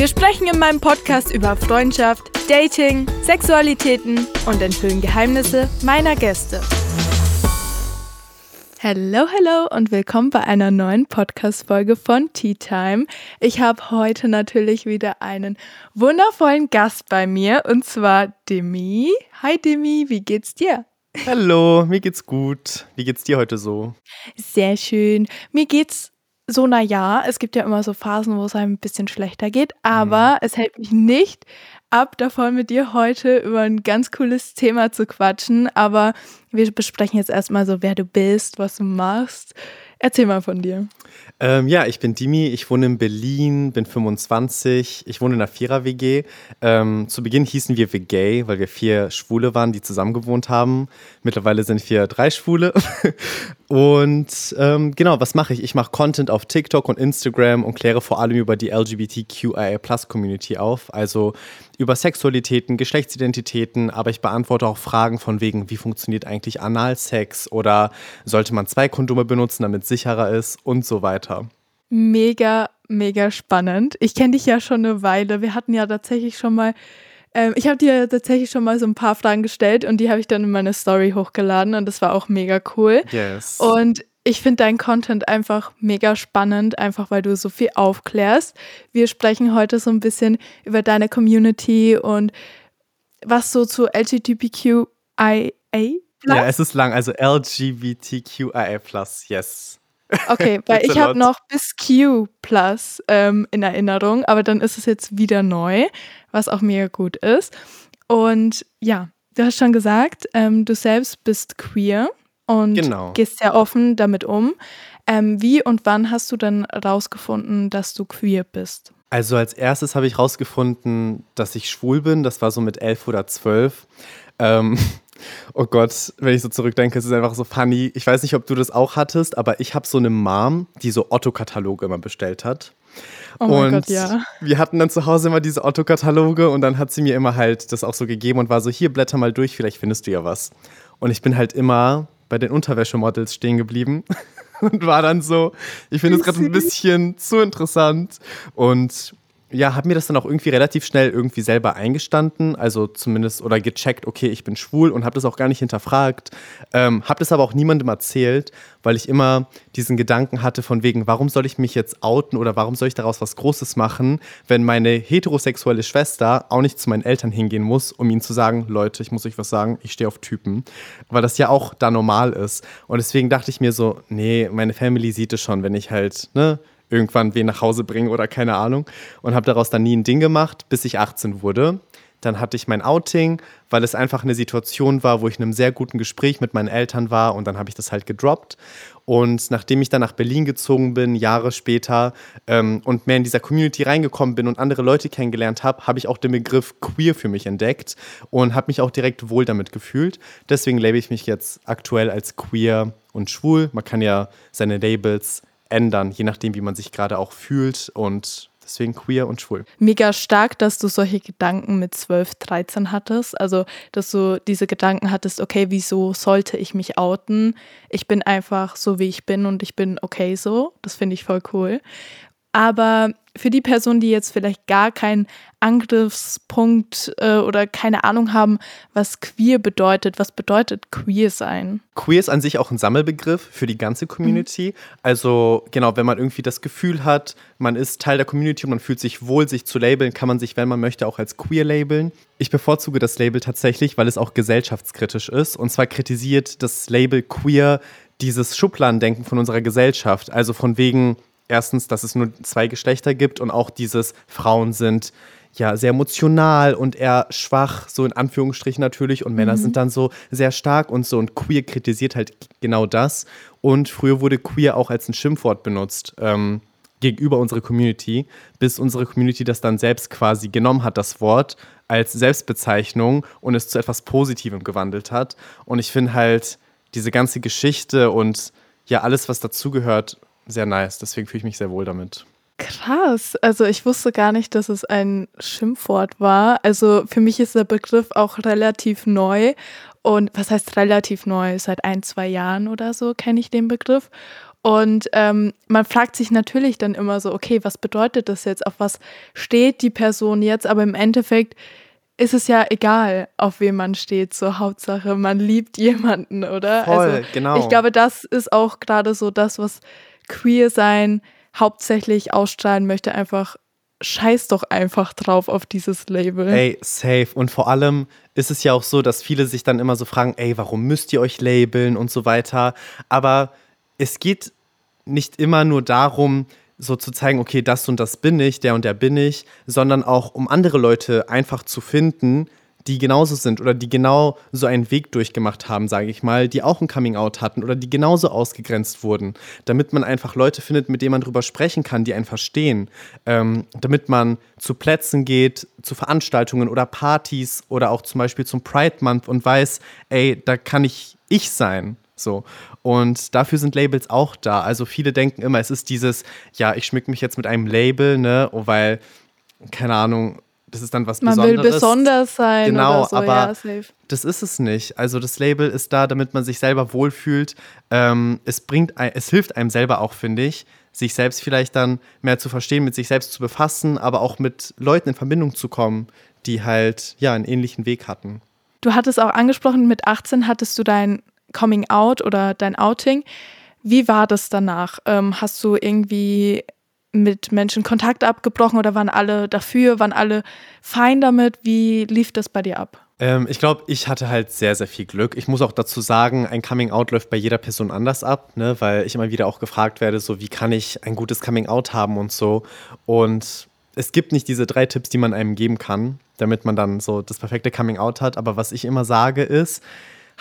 Wir sprechen in meinem Podcast über Freundschaft, Dating, Sexualitäten und enthüllen Geheimnisse meiner Gäste. Hallo, hallo und willkommen bei einer neuen Podcast-Folge von Tea Time. Ich habe heute natürlich wieder einen wundervollen Gast bei mir und zwar Demi. Hi Demi, wie geht's dir? Hallo, mir geht's gut. Wie geht's dir heute so? Sehr schön. Mir geht's so, na ja, es gibt ja immer so Phasen, wo es einem ein bisschen schlechter geht, aber mhm. es hält mich nicht ab davon, mit dir heute über ein ganz cooles Thema zu quatschen. Aber wir besprechen jetzt erstmal so, wer du bist, was du machst. Erzähl mal von dir. Ähm, ja, ich bin Dimi, ich wohne in Berlin, bin 25, ich wohne in einer Vierer-WG. Ähm, zu Beginn hießen wir WG, weil wir vier Schwule waren, die zusammen gewohnt haben. Mittlerweile sind wir drei Schwule. und ähm, genau, was mache ich? Ich mache Content auf TikTok und Instagram und kläre vor allem über die LGBTQIA-Plus-Community auf. Also über Sexualitäten, Geschlechtsidentitäten, aber ich beantworte auch Fragen von wegen, wie funktioniert eigentlich Analsex oder sollte man zwei Kondome benutzen, damit es sicherer ist und so weiter. Mega, mega spannend. Ich kenne dich ja schon eine Weile. Wir hatten ja tatsächlich schon mal ähm, ich habe dir tatsächlich schon mal so ein paar Fragen gestellt und die habe ich dann in meine Story hochgeladen und das war auch mega cool. Yes. Und ich finde deinen Content einfach mega spannend, einfach weil du so viel aufklärst. Wir sprechen heute so ein bisschen über deine Community und was so zu LGBTQIA. Ja, es ist lang, also LGBTQIA, yes. Okay, weil ich habe noch bis Q plus ähm, in Erinnerung, aber dann ist es jetzt wieder neu, was auch mega gut ist. Und ja, du hast schon gesagt, ähm, du selbst bist queer und genau. gehst sehr offen damit um. Ähm, wie und wann hast du dann rausgefunden, dass du queer bist? Also als erstes habe ich rausgefunden, dass ich schwul bin. Das war so mit elf oder zwölf. Ähm, oh Gott, wenn ich so zurückdenke, es ist einfach so funny. Ich weiß nicht, ob du das auch hattest, aber ich habe so eine Mom, die so Otto-Kataloge immer bestellt hat. Oh mein und Gott, ja. Wir hatten dann zu Hause immer diese Otto-Kataloge und dann hat sie mir immer halt das auch so gegeben und war so, hier, blätter mal durch, vielleicht findest du ja was. Und ich bin halt immer bei den Unterwäschemodels stehen geblieben und war dann so, ich finde es gerade ein bisschen zu interessant und ja, habe mir das dann auch irgendwie relativ schnell irgendwie selber eingestanden, also zumindest oder gecheckt, okay, ich bin schwul und habe das auch gar nicht hinterfragt, ähm, habe das aber auch niemandem erzählt, weil ich immer diesen Gedanken hatte von wegen, warum soll ich mich jetzt outen oder warum soll ich daraus was Großes machen, wenn meine heterosexuelle Schwester auch nicht zu meinen Eltern hingehen muss, um ihnen zu sagen, Leute, ich muss euch was sagen, ich stehe auf Typen, weil das ja auch da normal ist. Und deswegen dachte ich mir so, nee, meine Family sieht es schon, wenn ich halt, ne, irgendwann wen nach Hause bringen oder keine Ahnung. Und habe daraus dann nie ein Ding gemacht, bis ich 18 wurde. Dann hatte ich mein Outing, weil es einfach eine Situation war, wo ich in einem sehr guten Gespräch mit meinen Eltern war und dann habe ich das halt gedroppt. Und nachdem ich dann nach Berlin gezogen bin, Jahre später, ähm, und mehr in dieser Community reingekommen bin und andere Leute kennengelernt habe, habe ich auch den Begriff queer für mich entdeckt und habe mich auch direkt wohl damit gefühlt. Deswegen label ich mich jetzt aktuell als queer und schwul. Man kann ja seine Labels ändern, je nachdem, wie man sich gerade auch fühlt und deswegen queer und schwul. Mega stark, dass du solche Gedanken mit 12, 13 hattest. Also, dass du diese Gedanken hattest, okay, wieso sollte ich mich outen? Ich bin einfach so, wie ich bin und ich bin okay so. Das finde ich voll cool. Aber für die Personen, die jetzt vielleicht gar keinen Angriffspunkt äh, oder keine Ahnung haben, was queer bedeutet, was bedeutet queer sein? Queer ist an sich auch ein Sammelbegriff für die ganze Community. Mhm. Also genau, wenn man irgendwie das Gefühl hat, man ist Teil der Community und man fühlt sich wohl, sich zu labeln, kann man sich, wenn man möchte, auch als queer labeln. Ich bevorzuge das Label tatsächlich, weil es auch gesellschaftskritisch ist. Und zwar kritisiert das Label queer dieses Schubladendenken von unserer Gesellschaft. Also von wegen, erstens, dass es nur zwei Geschlechter gibt und auch dieses Frauen sind ja sehr emotional und eher schwach, so in Anführungsstrichen natürlich, und Männer mhm. sind dann so sehr stark und so und queer kritisiert halt genau das. Und früher wurde queer auch als ein Schimpfwort benutzt. Ähm, gegenüber unserer Community, bis unsere Community das dann selbst quasi genommen hat, das Wort als Selbstbezeichnung und es zu etwas Positivem gewandelt hat. Und ich finde halt diese ganze Geschichte und ja, alles, was dazugehört, sehr nice. Deswegen fühle ich mich sehr wohl damit. Krass. Also ich wusste gar nicht, dass es ein Schimpfwort war. Also für mich ist der Begriff auch relativ neu. Und was heißt relativ neu? Seit ein, zwei Jahren oder so kenne ich den Begriff. Und ähm, man fragt sich natürlich dann immer so, okay, was bedeutet das jetzt? Auf was steht die Person jetzt? Aber im Endeffekt ist es ja egal, auf wem man steht. So Hauptsache, man liebt jemanden, oder? Voll, also, genau. Ich glaube, das ist auch gerade so das, was queer sein hauptsächlich ausstrahlen möchte. Einfach scheiß doch einfach drauf auf dieses Label. Ey, safe. Und vor allem ist es ja auch so, dass viele sich dann immer so fragen, ey, warum müsst ihr euch labeln und so weiter. Aber es geht nicht immer nur darum, so zu zeigen, okay, das und das bin ich, der und der bin ich, sondern auch um andere Leute einfach zu finden, die genauso sind oder die genau so einen Weg durchgemacht haben, sage ich mal, die auch ein Coming-out hatten oder die genauso ausgegrenzt wurden, damit man einfach Leute findet, mit denen man drüber sprechen kann, die einen verstehen, ähm, damit man zu Plätzen geht, zu Veranstaltungen oder Partys oder auch zum Beispiel zum Pride Month und weiß, ey, da kann ich ich sein. So. Und dafür sind Labels auch da. Also viele denken immer, es ist dieses, ja, ich schmück mich jetzt mit einem Label, ne, weil, keine Ahnung, das ist dann was man Besonderes. Man will besonders sein. Genau, so. aber ja, das ist es nicht. Also das Label ist da, damit man sich selber wohlfühlt. Ähm, es bringt, es hilft einem selber auch, finde ich, sich selbst vielleicht dann mehr zu verstehen, mit sich selbst zu befassen, aber auch mit Leuten in Verbindung zu kommen, die halt ja einen ähnlichen Weg hatten. Du hattest auch angesprochen, mit 18 hattest du dein Coming Out oder dein Outing. Wie war das danach? Ähm, hast du irgendwie mit Menschen Kontakt abgebrochen oder waren alle dafür, waren alle fein damit? Wie lief das bei dir ab? Ähm, ich glaube, ich hatte halt sehr, sehr viel Glück. Ich muss auch dazu sagen, ein Coming Out läuft bei jeder Person anders ab, ne? weil ich immer wieder auch gefragt werde, so wie kann ich ein gutes Coming Out haben und so. Und es gibt nicht diese drei Tipps, die man einem geben kann, damit man dann so das perfekte Coming Out hat. Aber was ich immer sage ist,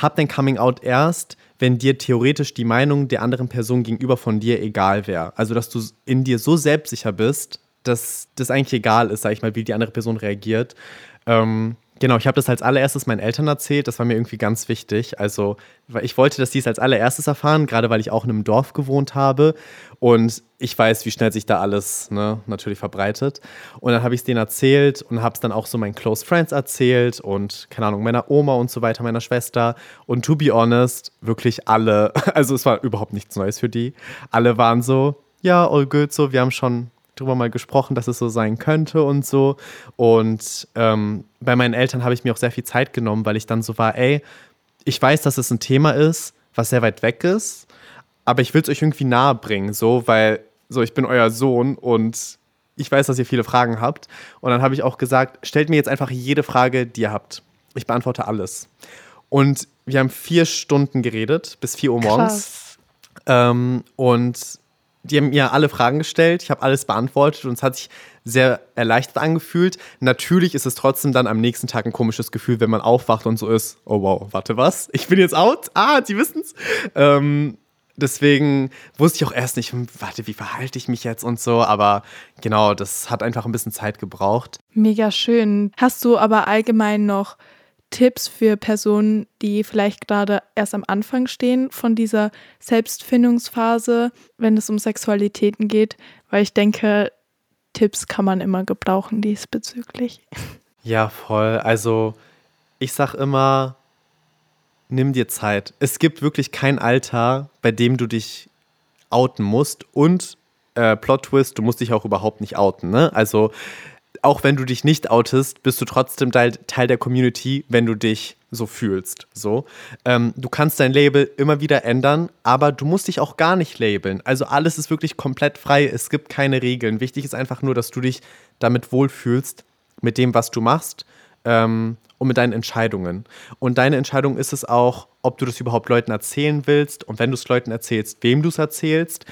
hab dein Coming Out erst, wenn dir theoretisch die Meinung der anderen Person gegenüber von dir egal wäre. Also, dass du in dir so selbstsicher bist, dass das eigentlich egal ist, sag ich mal, wie die andere Person reagiert. Ähm, Genau, ich habe das als allererstes meinen Eltern erzählt. Das war mir irgendwie ganz wichtig. Also, ich wollte, dass die es als allererstes erfahren, gerade weil ich auch in einem Dorf gewohnt habe. Und ich weiß, wie schnell sich da alles ne, natürlich verbreitet. Und dann habe ich es denen erzählt und habe es dann auch so meinen Close Friends erzählt und, keine Ahnung, meiner Oma und so weiter, meiner Schwester. Und to be honest, wirklich alle, also es war überhaupt nichts Neues für die. Alle waren so, ja, all good, so, wir haben schon drüber mal gesprochen, dass es so sein könnte und so. Und ähm, bei meinen Eltern habe ich mir auch sehr viel Zeit genommen, weil ich dann so war, ey, ich weiß, dass es ein Thema ist, was sehr weit weg ist, aber ich will es euch irgendwie nahe bringen, so, weil so, ich bin euer Sohn und ich weiß, dass ihr viele Fragen habt. Und dann habe ich auch gesagt, stellt mir jetzt einfach jede Frage, die ihr habt. Ich beantworte alles. Und wir haben vier Stunden geredet, bis vier Uhr morgens. Ähm, und die haben mir alle Fragen gestellt, ich habe alles beantwortet und es hat sich sehr erleichtert angefühlt. Natürlich ist es trotzdem dann am nächsten Tag ein komisches Gefühl, wenn man aufwacht und so ist, oh wow, warte was, ich bin jetzt out? Ah, sie wissen es. Ähm, deswegen wusste ich auch erst nicht, hm, warte, wie verhalte ich mich jetzt und so, aber genau, das hat einfach ein bisschen Zeit gebraucht. Mega schön. Hast du aber allgemein noch Tipps für Personen, die vielleicht gerade erst am Anfang stehen von dieser Selbstfindungsphase, wenn es um Sexualitäten geht? Weil ich denke, Tipps kann man immer gebrauchen diesbezüglich. Ja, voll. Also ich sag immer, nimm dir Zeit. Es gibt wirklich kein Alter, bei dem du dich outen musst und äh, Plot Twist, du musst dich auch überhaupt nicht outen. Ne? Also auch wenn du dich nicht outest, bist du trotzdem Teil, der Community, wenn du dich so fühlst. So. Ähm, du kannst dein Label immer wieder ändern, aber du musst dich auch gar nicht labeln. Also alles ist wirklich komplett frei. Es gibt keine Regeln. Wichtig ist einfach nur, dass du dich damit wohlfühlst, mit dem, was du machst ähm, und mit deinen Entscheidungen. Und deine Entscheidung ist es auch, ob du das überhaupt Leuten erzählen willst und wenn du es Leuten erzählst, wem du es erzählst.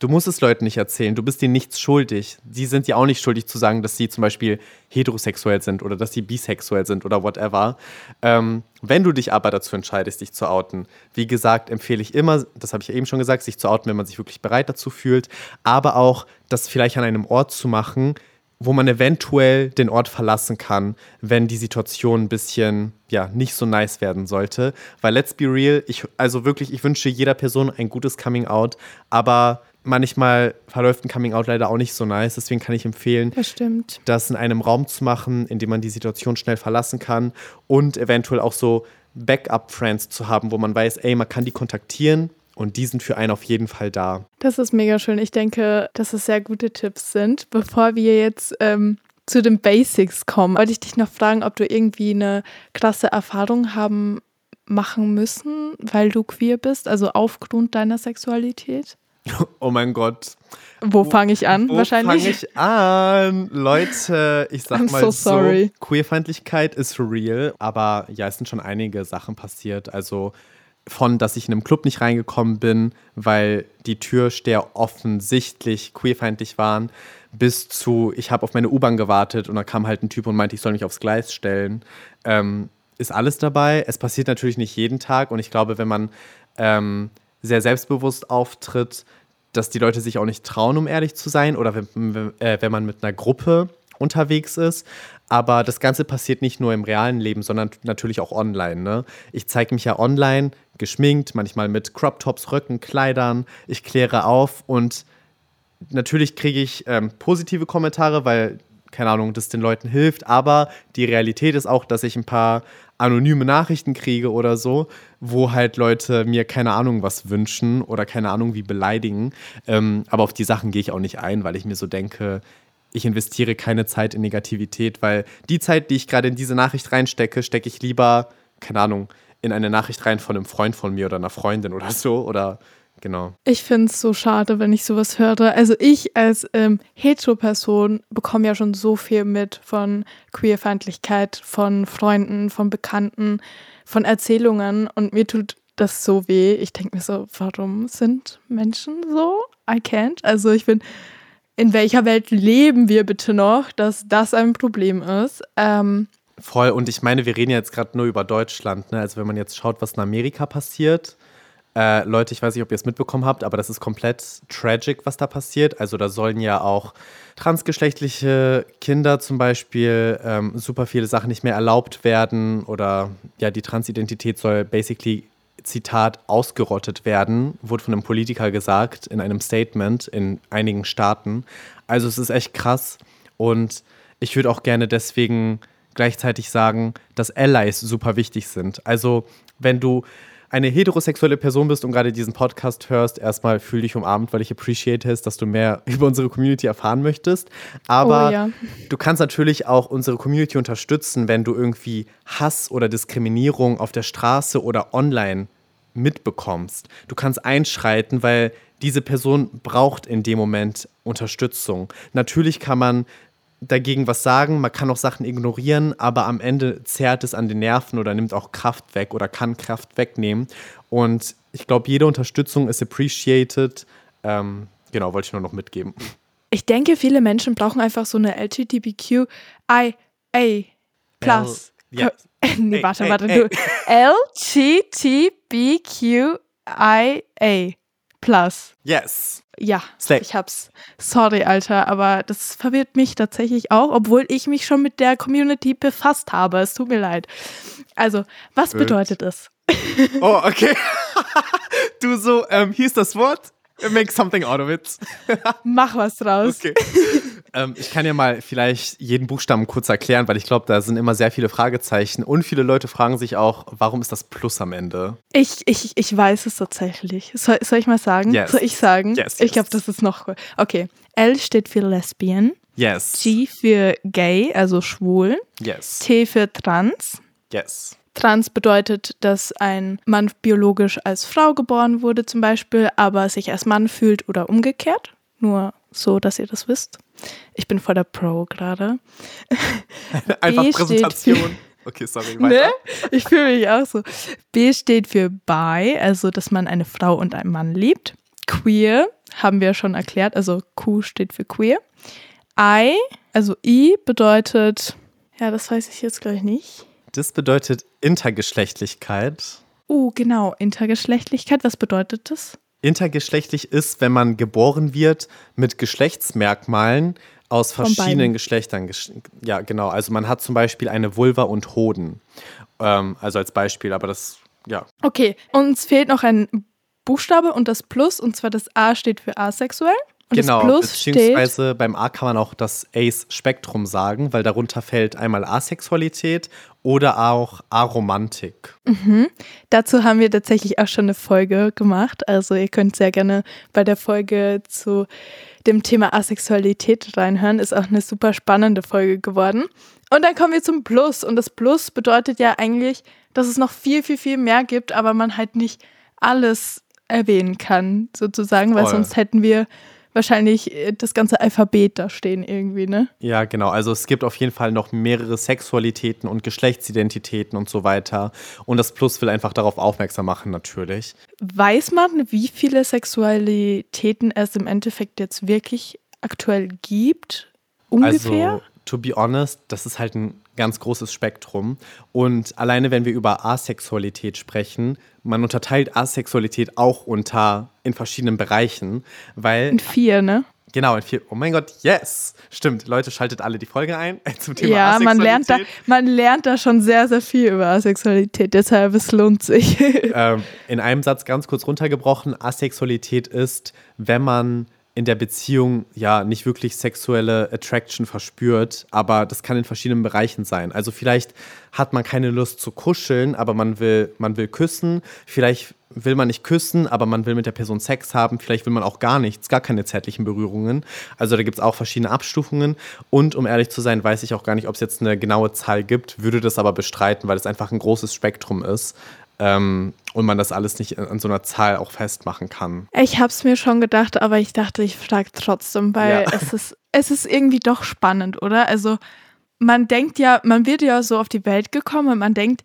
Du musst es Leuten nicht erzählen. Du bist dir nichts schuldig. Sie sind dir auch nicht schuldig zu sagen, dass sie zum Beispiel heterosexuell sind oder dass sie bisexuell sind oder whatever. Ähm, wenn du dich aber dazu entscheidest, dich zu outen, wie gesagt, empfehle ich immer, das habe ich ja eben schon gesagt, sich zu outen, wenn man sich wirklich bereit dazu fühlt, aber auch das vielleicht an einem Ort zu machen, wo man eventuell den Ort verlassen kann, wenn die Situation ein bisschen ja nicht so nice werden sollte. Weil let's be real, ich also wirklich, ich wünsche jeder Person ein gutes Coming Out, aber manchmal verläuft ein Coming Out leider auch nicht so nice. Deswegen kann ich empfehlen, Das das in einem Raum zu machen, in dem man die Situation schnell verlassen kann und eventuell auch so Backup-Friends zu haben, wo man weiß, ey, man kann die kontaktieren und die sind für einen auf jeden Fall da. Das ist mega schön. Ich denke, dass es sehr gute Tipps sind. Bevor wir jetzt ähm, zu den Basics kommen, wollte ich dich noch fragen, ob du irgendwie eine krasse Erfahrung haben machen müssen, weil du queer bist, also aufgrund deiner Sexualität. Oh mein Gott. Wo fange ich an? Wo Wahrscheinlich. fange ich an? Leute, ich sag I'm mal so so, sorry. Queerfeindlichkeit ist real, aber ja, es sind schon einige Sachen passiert. Also von, dass ich in einem Club nicht reingekommen bin, weil die Türsteher offensichtlich queerfeindlich waren, bis zu, ich habe auf meine U-Bahn gewartet und da kam halt ein Typ und meinte, ich soll mich aufs Gleis stellen. Ähm, ist alles dabei. Es passiert natürlich nicht jeden Tag und ich glaube, wenn man ähm, sehr selbstbewusst auftritt, dass die Leute sich auch nicht trauen, um ehrlich zu sein, oder wenn, wenn, äh, wenn man mit einer Gruppe unterwegs ist. Aber das Ganze passiert nicht nur im realen Leben, sondern natürlich auch online. Ne? Ich zeige mich ja online, geschminkt, manchmal mit Crop-Tops, Röcken, Kleidern. Ich kläre auf und natürlich kriege ich ähm, positive Kommentare, weil, keine Ahnung, das den Leuten hilft. Aber die Realität ist auch, dass ich ein paar anonyme Nachrichten kriege oder so, wo halt Leute mir keine Ahnung was wünschen oder keine Ahnung wie beleidigen. Ähm, aber auf die Sachen gehe ich auch nicht ein, weil ich mir so denke, ich investiere keine Zeit in Negativität, weil die Zeit, die ich gerade in diese Nachricht reinstecke, stecke ich lieber, keine Ahnung, in eine Nachricht rein von einem Freund von mir oder einer Freundin oder so oder genau. Ich finde es so schade, wenn ich sowas höre. Also ich als ähm, Hetero-Person bekomme ja schon so viel mit von Queerfeindlichkeit, von Freunden, von Bekannten, von Erzählungen und mir tut das so weh. Ich denke mir so, warum sind Menschen so? I can't. Also ich bin, in welcher Welt leben wir bitte noch, dass das ein Problem ist? Ähm, Voll, und ich meine, wir reden jetzt gerade nur über Deutschland. Ne? Also wenn man jetzt schaut, was in Amerika passiert, äh, Leute, ich weiß nicht, ob ihr es mitbekommen habt, aber das ist komplett tragic, was da passiert. Also da sollen ja auch transgeschlechtliche Kinder zum Beispiel ähm, super viele Sachen nicht mehr erlaubt werden oder ja, die Transidentität soll basically, Zitat, ausgerottet werden, wurde von einem Politiker gesagt in einem Statement in einigen Staaten. Also es ist echt krass und ich würde auch gerne deswegen gleichzeitig sagen, dass Allies super wichtig sind. Also wenn du eine heterosexuelle Person bist und gerade diesen Podcast hörst, erstmal fühl dich umarmt, weil ich appreciate es, dass du mehr über unsere Community erfahren möchtest. Aber Oh ja. du kannst natürlich auch unsere Community unterstützen, wenn du irgendwie Hass oder Diskriminierung auf der Straße oder online mitbekommst. Du kannst einschreiten, weil diese Person braucht in dem Moment Unterstützung. Natürlich kann man dagegen was sagen, man kann auch Sachen ignorieren, aber am Ende zerrt es an den Nerven oder nimmt auch Kraft weg oder kann Kraft wegnehmen. Und ich glaube, jede Unterstützung ist appreciated. Ähm, genau, wollte ich nur noch mitgeben. Ich denke, viele Menschen brauchen einfach so eine LGBTQIA plus. Ja. nee, warte, warte. Du. LGBTQIA plus. Yes. Ja, Slay. ich hab's. Sorry, Alter, aber das verwirrt mich tatsächlich auch, obwohl ich mich schon mit der Community befasst habe. Es tut mir leid. Also, was bedeutet es? Oh, okay. du so, ähm, hier ist das Wort. Make something out of it. Mach was draus. Okay. Ähm, ich kann ja mal vielleicht jeden Buchstaben kurz erklären, weil ich glaube, da sind immer sehr viele Fragezeichen und viele Leute fragen sich auch, warum ist das Plus am Ende? Ich, ich, ich weiß es tatsächlich. Soll, soll ich mal sagen? Yes. Soll ich sagen? Yes, Ich yes. glaube, das ist noch. Okay. L steht für Lesbian. Yes. G für gay, also schwul. Yes. T für trans. Yes. Trans bedeutet, dass ein Mann biologisch als Frau geboren wurde zum Beispiel, aber sich als Mann fühlt oder umgekehrt. Nur so, dass ihr das wisst. Ich bin voll der Pro gerade. Einfach B steht Präsentation. Okay, sorry, Ne? weiter. Ich fühle mich auch so. B steht für bi, also dass man eine Frau und einen Mann liebt. Queer, haben wir schon erklärt. Also Q steht für queer. I, also I bedeutet, ja, das weiß ich jetzt gleich nicht. Das bedeutet Intergeschlechtlichkeit. Oh, genau, Intergeschlechtlichkeit. Was bedeutet das? Intergeschlechtlich ist, wenn man geboren wird mit Geschlechtsmerkmalen aus verschiedenen Geschlechtern. Ja, genau. Also man hat zum Beispiel eine Vulva und Hoden. Ähm, also als Beispiel, aber das, ja. Okay, uns fehlt noch ein Buchstabe und das Plus, und zwar das A steht für asexuell. Und genau, das beziehungsweise steht, beim A kann man auch das Ace-Spektrum sagen, weil darunter fällt einmal Asexualität oder auch Aromantik. Mhm. Dazu haben wir tatsächlich auch schon eine Folge gemacht. Also ihr könnt sehr gerne bei der Folge zu dem Thema Asexualität reinhören. Ist auch eine super spannende Folge geworden. Und dann kommen wir zum Plus. Und das Plus bedeutet ja eigentlich, dass es noch viel, viel, viel mehr gibt, aber man halt nicht alles erwähnen kann, sozusagen, weil Voll. sonst hätten wir wahrscheinlich äh, das ganze Alphabet da stehen irgendwie, ne? Ja, genau. Also es gibt auf jeden Fall noch mehrere Sexualitäten und Geschlechtsidentitäten und so weiter. Und das Plus will einfach darauf aufmerksam machen, natürlich. Weiß man, wie viele Sexualitäten es im Endeffekt jetzt wirklich aktuell gibt? Ungefähr? Also, to be honest, das ist halt ein ganz großes Spektrum. Und alleine, wenn wir über Asexualität sprechen, man unterteilt Asexualität auch unter in verschiedenen Bereichen, weil. In vier, ne? Genau, in vier. Oh mein Gott, yes! Stimmt, Leute, schaltet alle die Folge ein zum Thema ja, Asexualität. man lernt, da, man lernt da schon sehr, sehr viel über Asexualität, deshalb es lohnt sich. ähm, in einem Satz ganz kurz runtergebrochen: Asexualität ist, wenn man in der Beziehung ja nicht wirklich sexuelle Attraction verspürt, aber das kann in verschiedenen Bereichen sein. Also vielleicht hat man keine Lust zu kuscheln, aber man will, man will küssen. Vielleicht will man nicht küssen, aber man will mit der Person Sex haben. Vielleicht will man auch gar nichts, gar keine zärtlichen Berührungen. Also da gibt es auch verschiedene Abstufungen. Und um ehrlich zu sein, weiß ich auch gar nicht, ob es jetzt eine genaue Zahl gibt, würde das aber bestreiten, weil es einfach ein großes Spektrum ist. Ähm, und man das alles nicht an so einer Zahl auch festmachen kann. Ich habe es mir schon gedacht, aber ich dachte, ich frage trotzdem, weil Ja. es, ist, es ist irgendwie doch spannend, oder? Also man denkt ja, man wird ja so auf die Welt gekommen und man denkt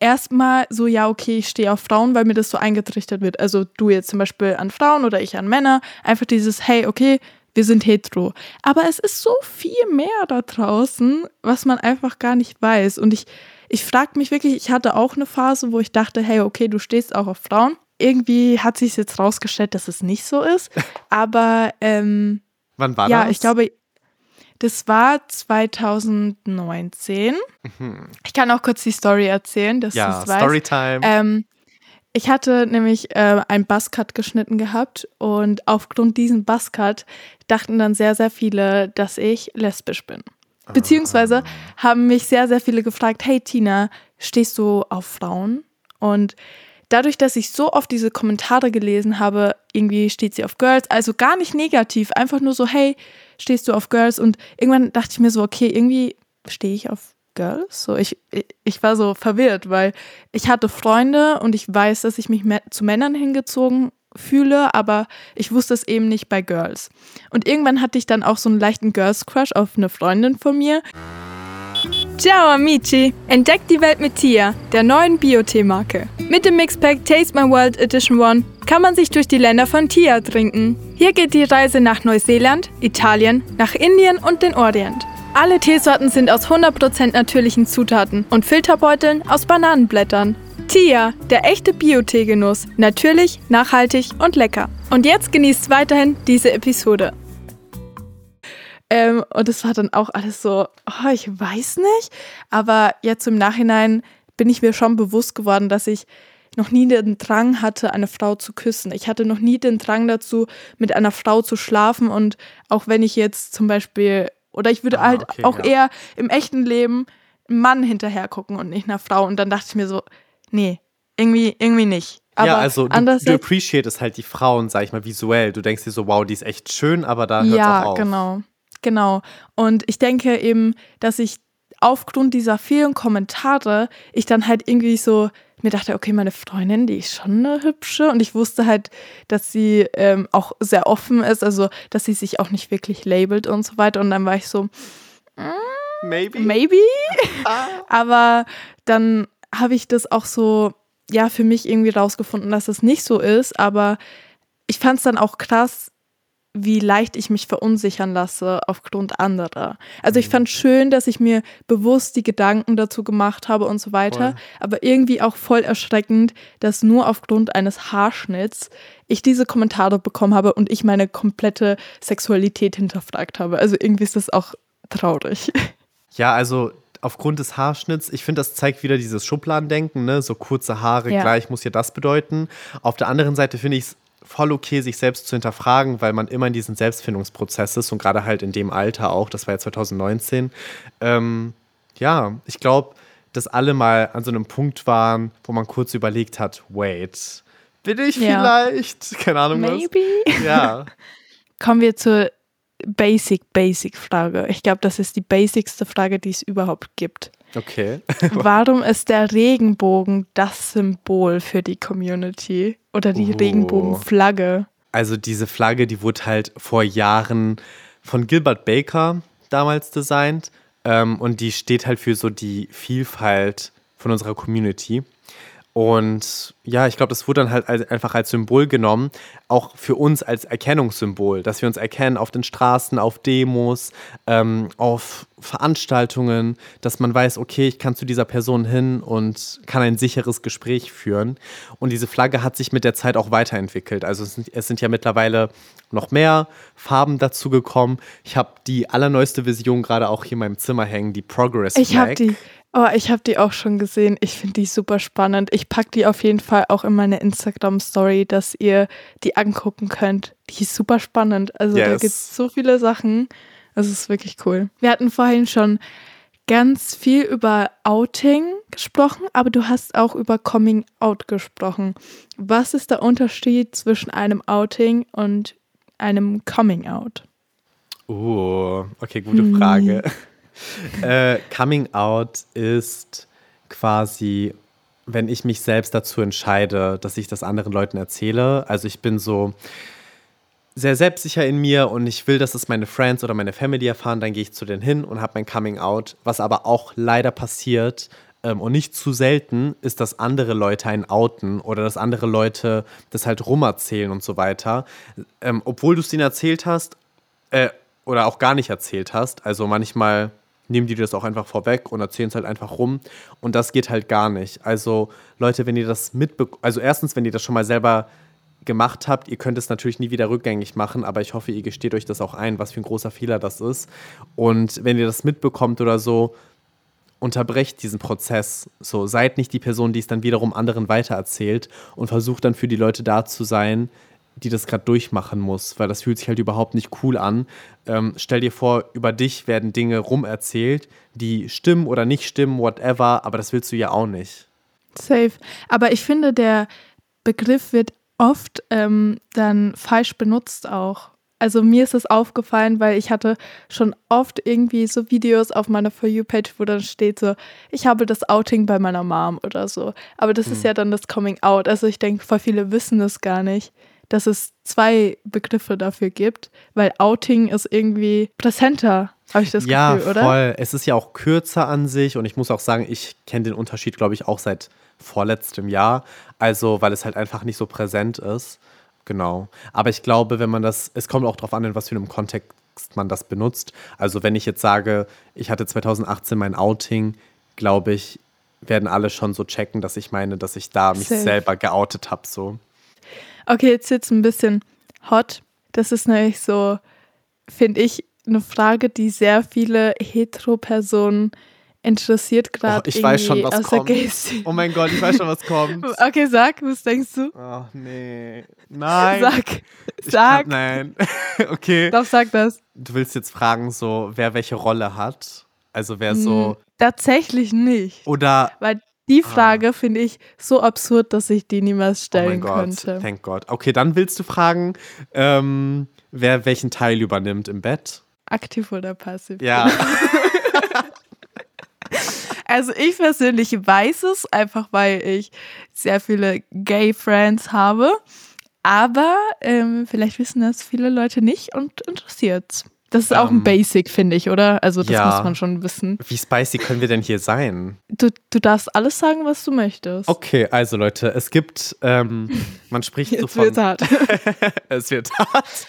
erstmal so, ja, okay, ich stehe auf Frauen, weil mir das so eingetrichtert wird. Also du jetzt zum Beispiel an Frauen oder ich an Männer. Einfach dieses, hey, okay, wir sind hetero. Aber es ist so viel mehr da draußen, was man einfach gar nicht weiß. Und ich, ich frage mich wirklich, ich hatte auch eine Phase, wo ich dachte, hey, okay, du stehst auch auf Frauen. Irgendwie hat sich jetzt rausgestellt, dass es nicht so ist. Aber ähm, Wann war ja, das? ich glaube, das war 2019. Ich kann auch kurz die Story erzählen, dass du Mhm. ja, es weißt. Storytime. Ähm, ich hatte nämlich äh, einen Buzzcut geschnitten gehabt und aufgrund diesen Buzzcut dachten dann sehr, sehr viele, dass ich lesbisch bin. Beziehungsweise haben mich sehr, sehr viele gefragt, hey Tina, stehst du auf Frauen? Und dadurch, dass ich so oft diese Kommentare gelesen habe, irgendwie steht sie auf Girls, also gar nicht negativ, einfach nur so, hey, stehst du auf Girls? Und irgendwann dachte ich mir so, okay, irgendwie stehe ich auf Girls. So, ich, ich- war so verwirrt, weil ich hatte Freunde und ich weiß, dass ich mich zu Männern hingezogen fühle, aber ich wusste es eben nicht bei Girls. Und irgendwann hatte ich dann auch so einen leichten Girls-Crush auf eine Freundin von mir. Ciao amici! Entdeckt die Welt mit Tia, der neuen Bio-Tee-Marke. Mit dem Mixpack Taste My World Edition One kann man sich durch die Länder von Tia trinken. Hier geht die Reise nach Neuseeland, Italien, nach Indien und den Orient. Alle Teesorten sind aus 100% natürlichen Zutaten und Filterbeuteln aus Bananenblättern. Tia, der echte Bio-Tee-Genuss. Natürlich, nachhaltig und lecker. Und jetzt genießt weiterhin diese Episode. Ähm, und es war dann auch alles so, oh, ich weiß nicht. Aber jetzt im Nachhinein bin ich mir schon bewusst geworden, dass ich noch nie den Drang hatte, eine Frau zu küssen. Ich hatte noch nie den Drang dazu, mit einer Frau zu schlafen. Und auch wenn ich jetzt zum Beispiel, oder ich würde Ah, halt okay, auch ja. eher im echten Leben einem Mann hinterher gucken und nicht einer Frau. Und dann dachte ich mir so, nee, irgendwie, irgendwie nicht. Aber ja, also du, du appreciatest halt die Frauen, sag ich mal, visuell. Du denkst dir so, wow, die ist echt schön, aber da hört ja, auch auf. genau, genau. Und ich denke eben, dass ich aufgrund dieser vielen Kommentare ich dann halt irgendwie so mir dachte, okay, meine Freundin, die ist schon eine hübsche und ich wusste halt, dass sie ähm, auch sehr offen ist, also dass sie sich auch nicht wirklich labelt und so weiter. Und dann war ich so, Maybe. maybe. Aber dann habe ich das auch so, ja, für mich irgendwie rausgefunden, dass es nicht so ist. Aber ich fand es dann auch krass, wie leicht ich mich verunsichern lasse aufgrund anderer. Also ich Mhm. fand schön, dass ich mir bewusst die Gedanken dazu gemacht habe und so weiter, Voll. aber irgendwie auch voll erschreckend, dass nur aufgrund eines Haarschnitts ich diese Kommentare bekommen habe und ich meine komplette Sexualität hinterfragt habe. Also irgendwie ist das auch traurig. Ja, also aufgrund des Haarschnitts, ich finde, das zeigt wieder dieses Schubladendenken, ne? So kurze Haare Ja. gleich muss ja das bedeuten. Auf der anderen Seite finde ich es voll okay, sich selbst zu hinterfragen, weil man immer in diesem Selbstfindungsprozess ist und gerade halt in dem Alter auch, das war ja 2019. Ähm, ja, ich glaube, dass alle mal an so einem Punkt waren, wo man kurz überlegt hat, wait, bin ich Ja. vielleicht? Keine Ahnung Maybe. was. Ja. Kommen wir zur Basic, Basic Frage. Ich glaube, das ist die basicste Frage, die es überhaupt gibt. Okay. Warum ist der Regenbogen das Symbol für die Community oder die Oh. Regenbogenflagge? Also diese Flagge, die wurde halt vor Jahren von Gilbert Baker damals designt ähm, und die steht halt für so die Vielfalt von unserer Community. Und ja, ich glaube, das wurde dann halt als, einfach als Symbol genommen, auch für uns als Erkennungssymbol, dass wir uns erkennen auf den Straßen, auf Demos, ähm, auf Veranstaltungen, dass man weiß, okay, ich kann zu dieser Person hin und kann ein sicheres Gespräch führen. Und diese Flagge hat sich mit der Zeit auch weiterentwickelt. Also es sind, es sind ja mittlerweile noch mehr Farben dazu gekommen. Ich habe die allerneueste Vision gerade auch hier in meinem Zimmer hängen, die Progress Flag. Ich habe die, oh, ich habe die auch schon gesehen. Ich finde die super spannend. Ich packe die auf jeden Fall auch in meine Instagram-Story, dass ihr die angucken könnt. Die ist super spannend. Also da Yes. gibt es so viele Sachen. Es ist wirklich cool. Wir hatten vorhin schon ganz viel über Outing gesprochen, aber du hast auch über Coming Out gesprochen. Was ist der Unterschied zwischen einem Outing und einem Coming Out? Oh, okay, gute Hm. Äh, coming out ist quasi, wenn ich mich selbst dazu entscheide, dass ich das anderen Leuten erzähle. Also ich bin so sehr selbstsicher in mir und ich will, dass es meine Friends oder meine Family erfahren, dann gehe ich zu denen hin und habe mein Coming Out. Was aber auch leider passiert ähm, und nicht zu selten, ist, dass andere Leute einen outen oder dass andere Leute das halt rumerzählen und so weiter. Ähm, obwohl du es denen erzählt hast, äh, oder auch gar nicht erzählt hast. Also manchmal nehmen die das auch einfach vorweg und erzählen es halt einfach rum. Und das geht halt gar nicht. Also Leute, wenn ihr das mitbekommt, also erstens, wenn ihr das schon mal selber gemacht habt, ihr könnt es natürlich nie wieder rückgängig machen, aber ich hoffe, ihr gesteht euch das auch ein, was für ein großer Fehler das ist. Und wenn ihr das mitbekommt oder so, unterbrecht diesen Prozess. So, seid nicht die Person, die es dann wiederum anderen weitererzählt und versucht dann für die Leute da zu sein, die das gerade durchmachen muss, weil das fühlt sich halt überhaupt nicht cool an. Ähm, stell dir vor, über dich werden Dinge rumerzählt, die stimmen oder nicht stimmen, whatever, aber das willst du ja auch nicht. Safe. Aber ich finde, der Begriff wird oft ähm, dann falsch benutzt auch. Also mir ist es aufgefallen, weil ich hatte schon oft irgendwie so Videos auf meiner For You-Page, wo dann steht so, ich habe das Outing bei meiner Mom oder so. Aber das ist ja dann das Coming Out. Also ich denke, voll viele wissen das gar nicht, dass es zwei Begriffe dafür gibt, weil Outing ist irgendwie präsenter, habe ich das ja, Gefühl, oder? voll. Es ist ja auch kürzer an sich und ich muss auch sagen, ich kenne den Unterschied, glaube ich, auch seit vorletztem Jahr. Also, weil es halt einfach nicht so präsent ist. Genau. Aber ich glaube, wenn man das, es kommt auch darauf an, in was für einem Kontext man das benutzt. Also, wenn ich jetzt sage, ich hatte 2018 mein Outing, glaube ich, werden alle schon so checken, dass ich meine, dass ich da mich Safe. selber geoutet habe. So. Okay, jetzt wird's ein bisschen hot. Das ist nämlich so, finde ich, eine Frage, die sehr viele Hetero-Personen interessiert Oh, gerade. ich weiß schon, was kommt. Oh mein Gott, ich weiß schon, was kommt. Okay, sag, was denkst du? Ach nee. Nein. Sag, Ich sag. Kann, nein. okay. Doch, sag das. Du willst jetzt fragen, so, wer welche Rolle hat? Also wer so. Hm, Tatsächlich nicht. Oder. Weil die Frage finde ich so absurd, dass ich die niemals Oh stellen mein Gott, könnte. thank God. Okay, dann willst du fragen, ähm, wer welchen Teil übernimmt im Bett? Aktiv oder passiv? Ja. Also ich persönlich weiß es, einfach weil ich sehr viele Gay-Friends habe. Aber ähm, vielleicht wissen das viele Leute nicht und interessiert's. Das ist auch ein Ähm, Basic, finde ich, oder? Also das ja. muss man schon wissen. Wie spicy können wir denn hier sein? Du, du darfst alles sagen, was du möchtest. Okay, also Leute, es gibt, ähm, man spricht so Jetzt von. wird's hart. es wird hart.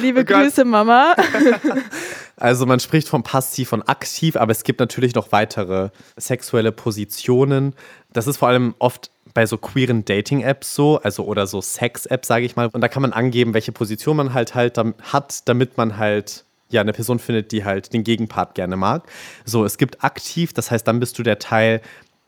Liebe Oh. Grüße, Mama. Also man spricht von passiv und aktiv, aber es gibt natürlich noch weitere sexuelle Positionen. Das ist vor allem oft bei so queeren Dating-Apps so, also oder so Sex-Apps, sage ich mal. Und da kann man angeben, welche Position man halt halt hat, damit man halt ja eine Person findet, die halt den Gegenpart gerne mag. So, es gibt aktiv, das heißt, dann bist du der Teil,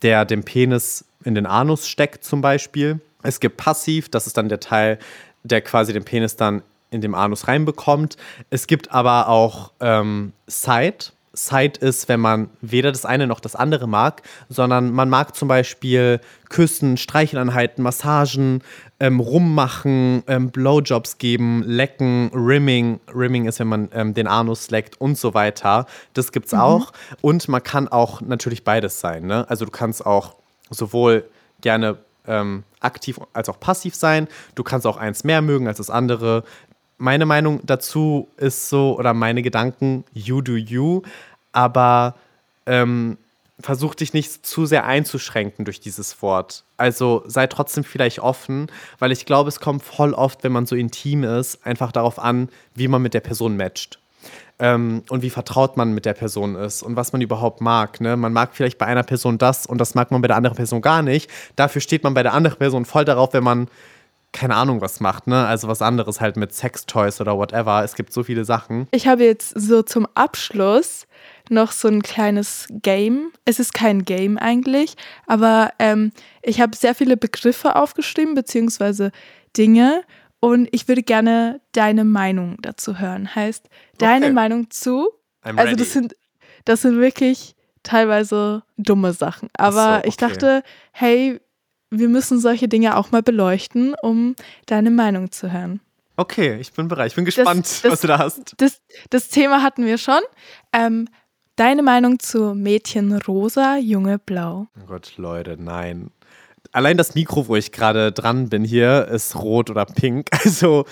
der den Penis in den Anus steckt zum Beispiel. Es gibt passiv, das ist dann der Teil, der quasi den Penis dann in dem Anus reinbekommt. Es gibt aber auch ähm, Side. Side ist, wenn man weder das eine noch das andere mag, sondern man mag zum Beispiel Küssen, Streicheleinheiten, Massagen, ähm, rummachen, ähm, Blowjobs geben, lecken, Rimming. Rimming ist, wenn man ähm, den Anus leckt und so weiter. Das gibt's auch. Und man kann auch natürlich beides sein. Ne? Also du kannst auch sowohl gerne ähm, aktiv als auch passiv sein. Du kannst auch eins mehr mögen als das andere. Meine Meinung dazu ist so, oder meine Gedanken, you do you, aber ähm, versuch dich nicht zu sehr einzuschränken durch dieses Wort. Also sei trotzdem vielleicht offen, weil ich glaube, es kommt voll oft, wenn man so intim ist, einfach darauf an, wie man mit der Person matcht ähm, und wie vertraut man mit der Person ist und was man überhaupt mag. Ne? Man mag vielleicht bei einer Person das und das mag man bei der anderen Person gar nicht. Dafür steht man bei der anderen Person voll darauf, wenn man keine Ahnung was macht, ne? Also was anderes halt mit Sextoys oder whatever. Es gibt so viele Sachen. Ich habe jetzt so zum Abschluss noch so ein kleines Game. Es ist kein Game eigentlich, aber ähm, ich habe sehr viele Begriffe aufgeschrieben, beziehungsweise Dinge. Und ich würde gerne deine Meinung dazu hören. Heißt, deine Okay. Meinung zu. I'm Also ready. das sind, das sind wirklich teilweise dumme Sachen. Aber so, ich okay. dachte, hey, wir müssen solche Dinge auch mal beleuchten, um deine Meinung zu hören. Okay, ich bin bereit. Ich bin gespannt, das- was du da hast. Das, das Thema hatten wir schon. Ähm, deine Meinung zu Mädchen rosa, Junge blau. Oh Gott, Leute, nein. Allein das Mikro, wo ich gerade dran bin hier, ist rot oder pink. Also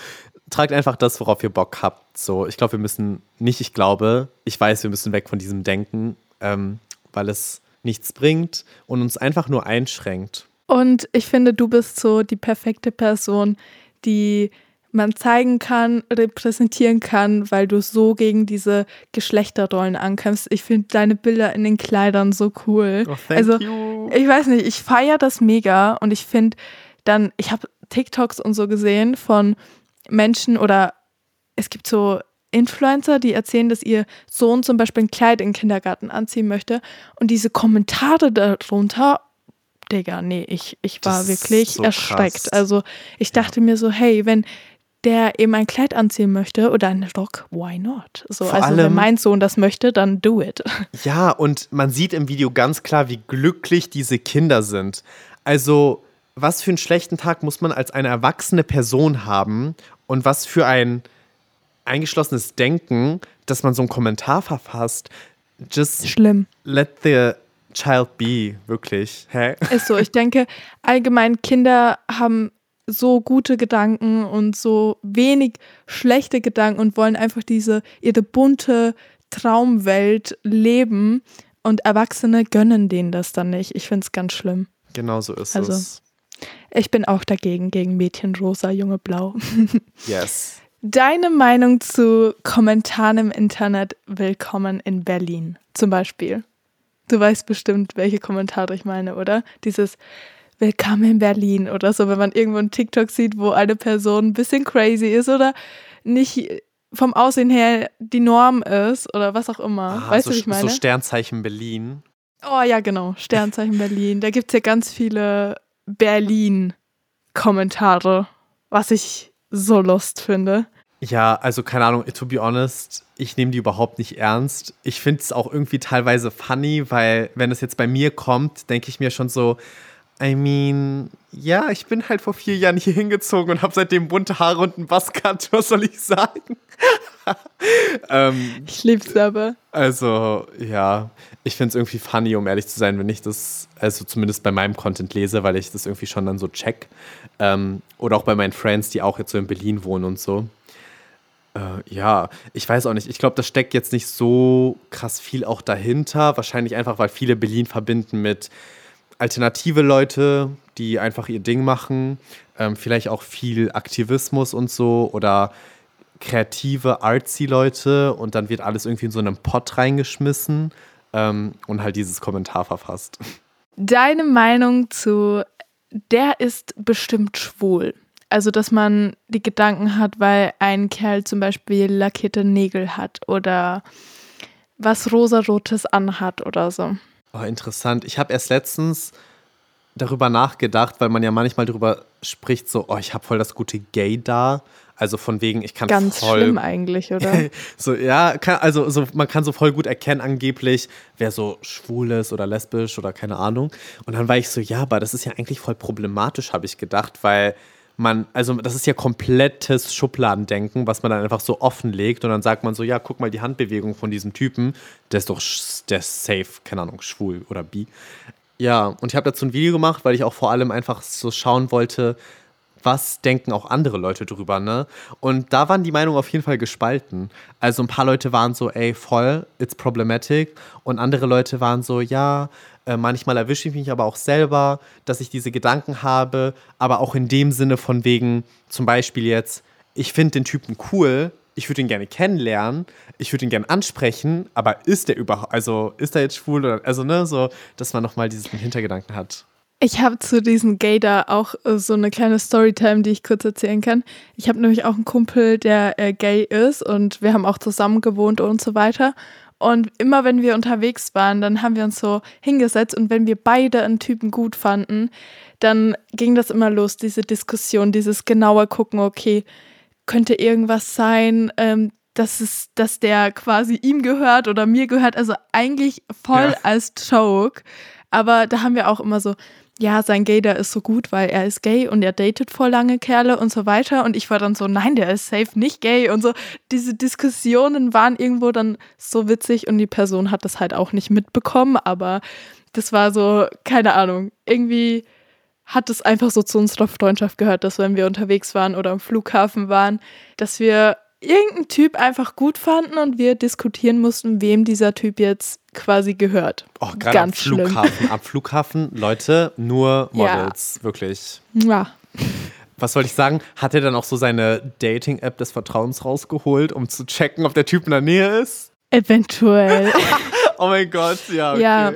tragt einfach das, worauf ihr Bock habt. So, ich glaube, wir müssen nicht, ich glaube, ich weiß, wir müssen weg von diesem Denken, ähm, weil es nichts bringt und uns einfach nur einschränkt. Und ich finde, du bist so die perfekte Person, die man zeigen kann, repräsentieren kann, weil du so gegen diese Geschlechterrollen ankämpfst. Ich finde deine Bilder in den Kleidern so cool. Oh, also, you. ich weiß nicht, ich feiere das mega und ich finde dann, ich habe TikToks und so gesehen von Menschen oder es gibt so Influencer, die erzählen, dass ihr Sohn zum Beispiel ein Kleid den Kindergarten anziehen möchte und diese Kommentare darunter, Digga, nee, ich, ich war Das wirklich so erschreckt. krass. Also ich dachte mir so, hey, wenn der eben ein Kleid anziehen möchte oder einen Rock, why not? So, Vor also wenn allem- mein Sohn das möchte, dann do it. Ja, und man sieht im Video ganz klar, wie glücklich diese Kinder sind. Also, was für einen schlechten Tag muss man als eine erwachsene Person haben und was für ein eingeschlossenes Denken, dass man so einen Kommentar verfasst. Just Schlimm. let the child be, wirklich. Hä? Ist so. Ich denke, allgemein Kinder haben so gute Gedanken und so wenig schlechte Gedanken und wollen einfach diese ihre bunte Traumwelt leben und Erwachsene gönnen denen das dann nicht. Ich finde es ganz schlimm. Genau so ist Also. es. Ich bin auch dagegen, gegen Mädchen rosa, Junge blau. Yes. Deine Meinung zu Kommentaren im Internet Willkommen in Berlin zum Beispiel. Du weißt bestimmt, welche Kommentare ich meine, oder? Dieses Willkommen in Berlin oder so, wenn man irgendwo einen TikTok sieht, wo eine Person ein bisschen crazy ist oder nicht vom Aussehen her die Norm ist oder was auch immer. Ah, weißt so, du, wie ich meine? so Sternzeichen Berlin. Oh ja, genau. Sternzeichen Berlin. Da gibt es ja ganz viele Berlin-Kommentare, was ich so lost finde. Ja, also keine Ahnung, to be honest, ich nehme die überhaupt nicht ernst. Ich finde es auch irgendwie teilweise funny, weil wenn es jetzt bei mir kommt, denke ich mir schon so, I mean, ja, ich bin halt vor vier Jahren hier hingezogen und habe seitdem bunte Haare und einen Buzzcut, was soll ich sagen? ähm, Ich lieb's aber. also, ja, ich finde es irgendwie funny, um ehrlich zu sein, wenn ich das, also zumindest bei meinem Content lese, weil ich das irgendwie schon dann so check. Ähm, oder auch bei meinen Friends, die auch jetzt so in Berlin wohnen und so. Äh, ja, ich weiß auch nicht. Ich glaube, das steckt jetzt nicht so krass viel auch dahinter. Wahrscheinlich einfach, weil viele Berlin verbinden mit alternative Leute, die einfach ihr Ding machen. Ähm, vielleicht auch viel Aktivismus und so oder kreative, artsy Leute und dann wird alles irgendwie in so einen Pott reingeschmissen ähm, und halt dieses Kommentar verfasst. Deine Meinung zu, der ist bestimmt schwul. Also, dass man die Gedanken hat, weil ein Kerl zum Beispiel lackierte Nägel hat oder was rosarotes anhat oder so. Oh, interessant. Ich habe erst letztens darüber nachgedacht, weil man ja manchmal darüber spricht, so, oh, ich habe voll das gute Gay da. Also von wegen, ich kann Ganz voll. schlimm eigentlich, oder? so, ja, kann, also so, man kann so voll gut erkennen, angeblich, wer so schwul ist oder lesbisch oder keine Ahnung. Und dann war ich so, ja, aber das ist ja eigentlich voll problematisch, habe ich gedacht, weil man, also das ist ja komplettes Schubladendenken, was man dann einfach so offenlegt und dann sagt man so, ja, guck mal die Handbewegung von diesem Typen, der ist doch, der ist safe, keine Ahnung, schwul oder bi. Ja, und ich habe dazu ein Video gemacht, weil ich auch vor allem einfach so schauen wollte, was denken auch andere Leute drüber, ne? Und da waren die Meinungen auf jeden Fall gespalten. Also ein paar Leute waren so, ey, voll, it's problematic. Und andere Leute waren so, ja, äh, manchmal erwische ich mich aber auch selber, dass ich diese Gedanken habe, aber auch in dem Sinne von wegen, zum Beispiel jetzt, ich finde den Typen cool, ich würde ihn gerne kennenlernen, ich würde ihn gerne ansprechen, aber ist der überhaupt, also ist er jetzt schwul oder, also ne, so, dass man nochmal diesen Hintergedanken hat. Ich habe zu diesem Gay da auch äh, so eine kleine Storytime, die ich kurz erzählen kann. Ich habe nämlich auch einen Kumpel, der äh, gay ist und wir haben auch zusammen gewohnt und so weiter. Und immer wenn wir unterwegs waren, dann haben wir uns so hingesetzt und wenn wir beide einen Typen gut fanden, dann ging das immer los, diese Diskussion, dieses genaue Gucken, okay, könnte irgendwas sein, ähm, dass, es, dass der quasi ihm gehört oder mir gehört. Also eigentlich voll ja. als Joke. Aber da haben wir auch immer so, ja, sein Gay, der ist so gut, weil er ist gay und er datet voll lange Kerle und so weiter. Und ich war dann so, nein, der ist safe nicht gay. Und so, diese Diskussionen waren irgendwo dann so witzig und die Person hat das halt auch nicht mitbekommen, aber das war so, keine Ahnung, irgendwie hat es einfach so zu unserer Freundschaft gehört, dass wenn wir unterwegs waren oder am Flughafen waren, dass wir irgendeinen Typ einfach gut fanden und wir diskutieren mussten, wem dieser Typ jetzt quasi gehört. Oh, gerade am Flughafen. Am Flughafen, Leute, nur Models, ja. wirklich. Ja. Was wollte ich sagen? Hat er dann auch so seine Dating-App des Vertrauens rausgeholt, um zu checken, ob der Typ in der Nähe ist? Eventuell. oh mein Gott, ja, okay. Ja,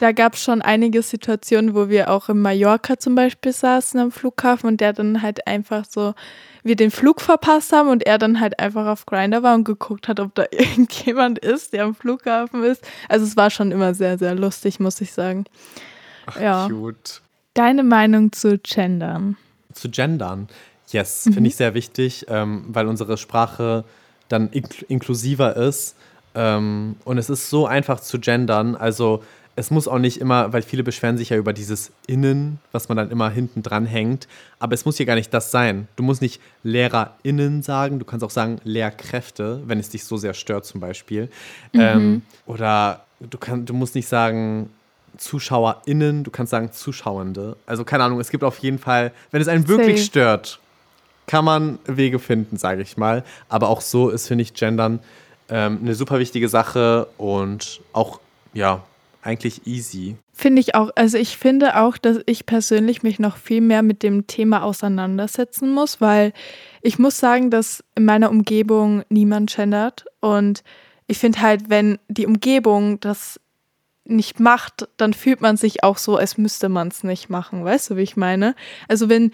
da gab es schon einige Situationen, wo wir auch in Mallorca zum Beispiel saßen am Flughafen und der dann halt einfach so wir den Flug verpasst haben und er dann halt einfach auf Grinder war und geguckt hat, ob da irgendjemand ist, der am Flughafen ist. Also es war schon immer sehr, sehr lustig, muss ich sagen. Ach, ja. Cute. Deine Meinung zu Gendern? Zu Gendern? Yes, mhm. finde ich sehr wichtig, ähm, weil unsere Sprache dann ink inklusiver ist. Ähm, und es ist so einfach zu gendern. Also es muss auch nicht immer, weil viele beschweren sich ja über dieses Innen, was man dann immer hinten dran hängt. Aber es muss hier gar nicht das sein. Du musst nicht LehrerInnen sagen, du kannst auch sagen Lehrkräfte, wenn es dich so sehr stört, zum Beispiel. Mhm. Ähm, oder du, kann, du musst nicht sagen ZuschauerInnen, du kannst sagen Zuschauende. Also keine Ahnung, es gibt auf jeden Fall, wenn es einen wirklich Safe. stört, kann man Wege finden, sage ich mal. Aber auch so ist, finde ich, Gendern ähm, eine super wichtige Sache und auch, ja, eigentlich easy. Finde ich auch. Also ich finde auch, dass ich persönlich mich noch viel mehr mit dem Thema auseinandersetzen muss, weil ich muss sagen, dass in meiner Umgebung niemand gendert. Und ich finde halt, wenn die Umgebung das nicht macht, dann fühlt man sich auch so, als müsste man es nicht machen. Weißt du, wie ich meine? Also wenn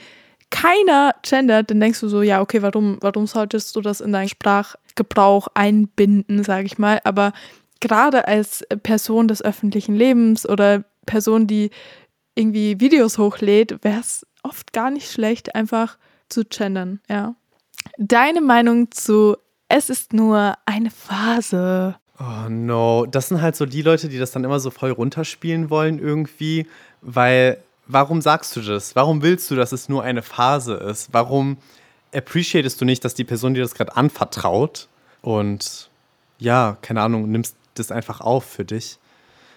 keiner gendert, dann denkst du so, ja, okay, warum, warum solltest du das in deinen Sprachgebrauch einbinden, sage ich mal. Aber gerade als Person des öffentlichen Lebens oder Person, die irgendwie Videos hochlädt, wäre es oft gar nicht schlecht, einfach zu gendern, ja. Deine Meinung zu Es ist nur eine Phase. Oh no, das sind halt so die Leute, die das dann immer so voll runterspielen wollen irgendwie, weil warum sagst du das? Warum willst du, dass es nur eine Phase ist? Warum appreciatest du nicht, dass die Person dir das gerade anvertraut und ja, keine Ahnung, nimmst das einfach auf für dich.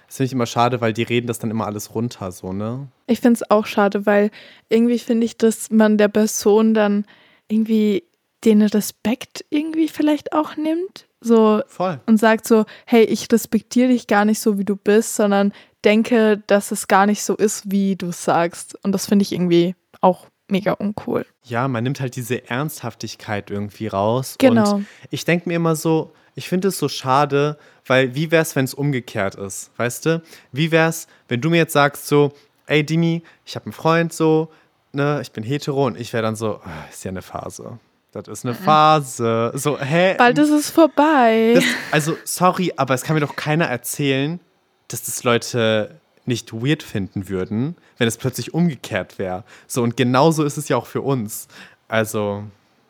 Das finde ich immer schade, weil die reden das dann immer alles runter, so, ne? Ich finde es auch schade, weil irgendwie finde ich, dass man der Person dann irgendwie den Respekt irgendwie vielleicht auch nimmt. So Voll. und sagt so, hey, ich respektiere dich gar nicht so, wie du bist, sondern denke, dass es gar nicht so ist, wie du sagst. Und das finde ich irgendwie auch mega uncool. Ja, man nimmt halt diese Ernsthaftigkeit irgendwie raus. Genau. Und ich denke mir immer so, ich finde es so schade, weil wie wäre es, wenn es umgekehrt ist, weißt du? Wie wäre es, wenn du mir jetzt sagst so, ey Dimi, ich habe einen Freund so, ne, ich bin hetero und ich wäre dann so, ah, ist ja eine Phase. Das ist eine Phase. So, hä? Bald ist es vorbei. Das, also, sorry, aber es kann mir doch keiner erzählen, dass das Leute nicht weird finden würden, wenn es plötzlich umgekehrt wäre. So, und genauso ist es ja auch für uns. Also,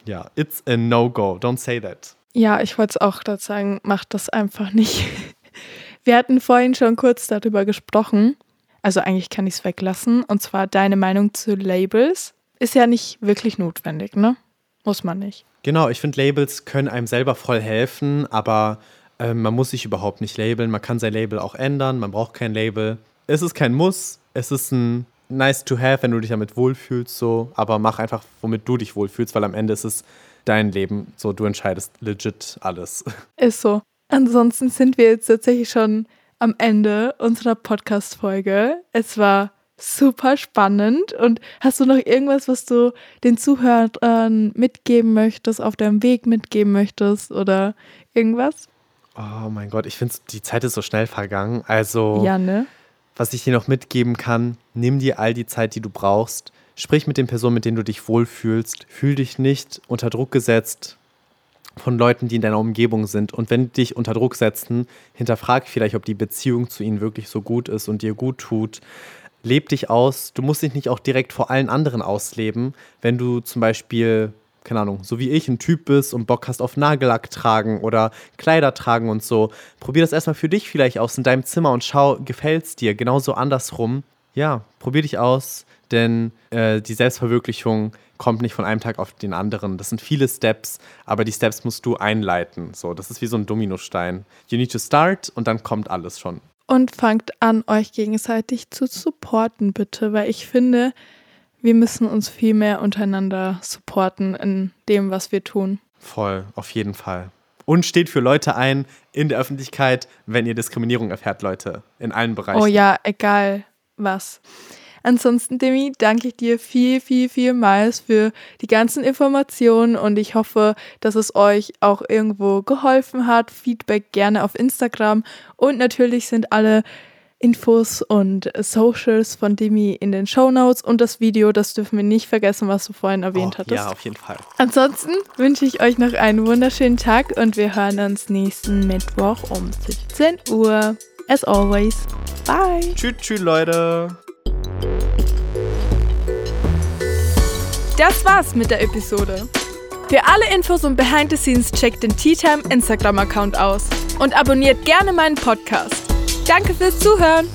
ja, it's a no-go. Don't say that. Ja, ich wollte es auch gerade sagen, macht das einfach nicht. Wir hatten vorhin schon kurz darüber gesprochen. Also eigentlich kann ich es weglassen. Und zwar deine Meinung zu Labels. Ist ja nicht wirklich notwendig, ne? Muss man nicht. Genau, ich finde, Labels können einem selber voll helfen, aber äh, man muss sich überhaupt nicht labeln. Man kann sein Label auch ändern, man braucht kein Label. Es ist kein Muss, es ist ein nice to have, wenn du dich damit wohlfühlst, so, aber mach einfach, womit du dich wohlfühlst, weil am Ende ist es dein Leben, so du entscheidest legit alles. Ist so. Ansonsten sind wir jetzt tatsächlich schon am Ende unserer Podcast-Folge. Es war super spannend. Und hast du noch irgendwas, was du den Zuhörern mitgeben möchtest, auf deinem Weg mitgeben möchtest oder irgendwas? Oh mein Gott, ich finde, die Zeit ist so schnell vergangen. Also, Ja, ne? was ich dir noch mitgeben kann, nimm dir all die Zeit, die du brauchst. Sprich mit den Personen, mit denen du dich wohlfühlst. Fühl dich nicht unter Druck gesetzt von Leuten, die in deiner Umgebung sind. Und wenn dich unter Druck setzen, hinterfrag vielleicht, ob die Beziehung zu ihnen wirklich so gut ist und dir gut tut. Leb dich aus. Du musst dich nicht auch direkt vor allen anderen ausleben. Wenn du zum Beispiel, keine Ahnung, so wie ich ein Typ bist und Bock hast auf Nagellack tragen oder Kleider tragen und so, probier das erstmal für dich vielleicht aus in deinem Zimmer und schau, gefällt's dir. Genauso andersrum. Ja, probier dich aus, denn äh, die Selbstverwirklichung kommt nicht von einem Tag auf den anderen. Das sind viele Steps, aber die Steps musst du einleiten. So, das ist wie so ein Dominostein. You need to start und dann kommt alles schon. Und fangt an, euch gegenseitig zu supporten, bitte, weil ich finde, wir müssen uns viel mehr untereinander supporten in dem, was wir tun. Voll, auf jeden Fall. Und steht für Leute ein in der Öffentlichkeit, wenn ihr Diskriminierung erfährt, Leute. In allen Bereichen. Oh ja, egal was. Ansonsten, Demi, danke ich dir viel, viel, vielmals für die ganzen Informationen und ich hoffe, dass es euch auch irgendwo geholfen hat. Feedback gerne auf Instagram und natürlich sind alle Infos und Socials von Demi in den Show Notes und das Video, das dürfen wir nicht vergessen, was du vorhin erwähnt oh, hattest. Ja, auf jeden Fall. Ansonsten wünsche ich euch noch einen wunderschönen Tag und wir hören uns nächsten Mittwoch um 17 Uhr. As always, bye! Tschüss, tschüss, Leute. Das war's mit der Episode. Für alle Infos und Behind the Scenes checkt den Tea Time Instagram-Account aus und abonniert gerne meinen Podcast. Danke fürs Zuhören!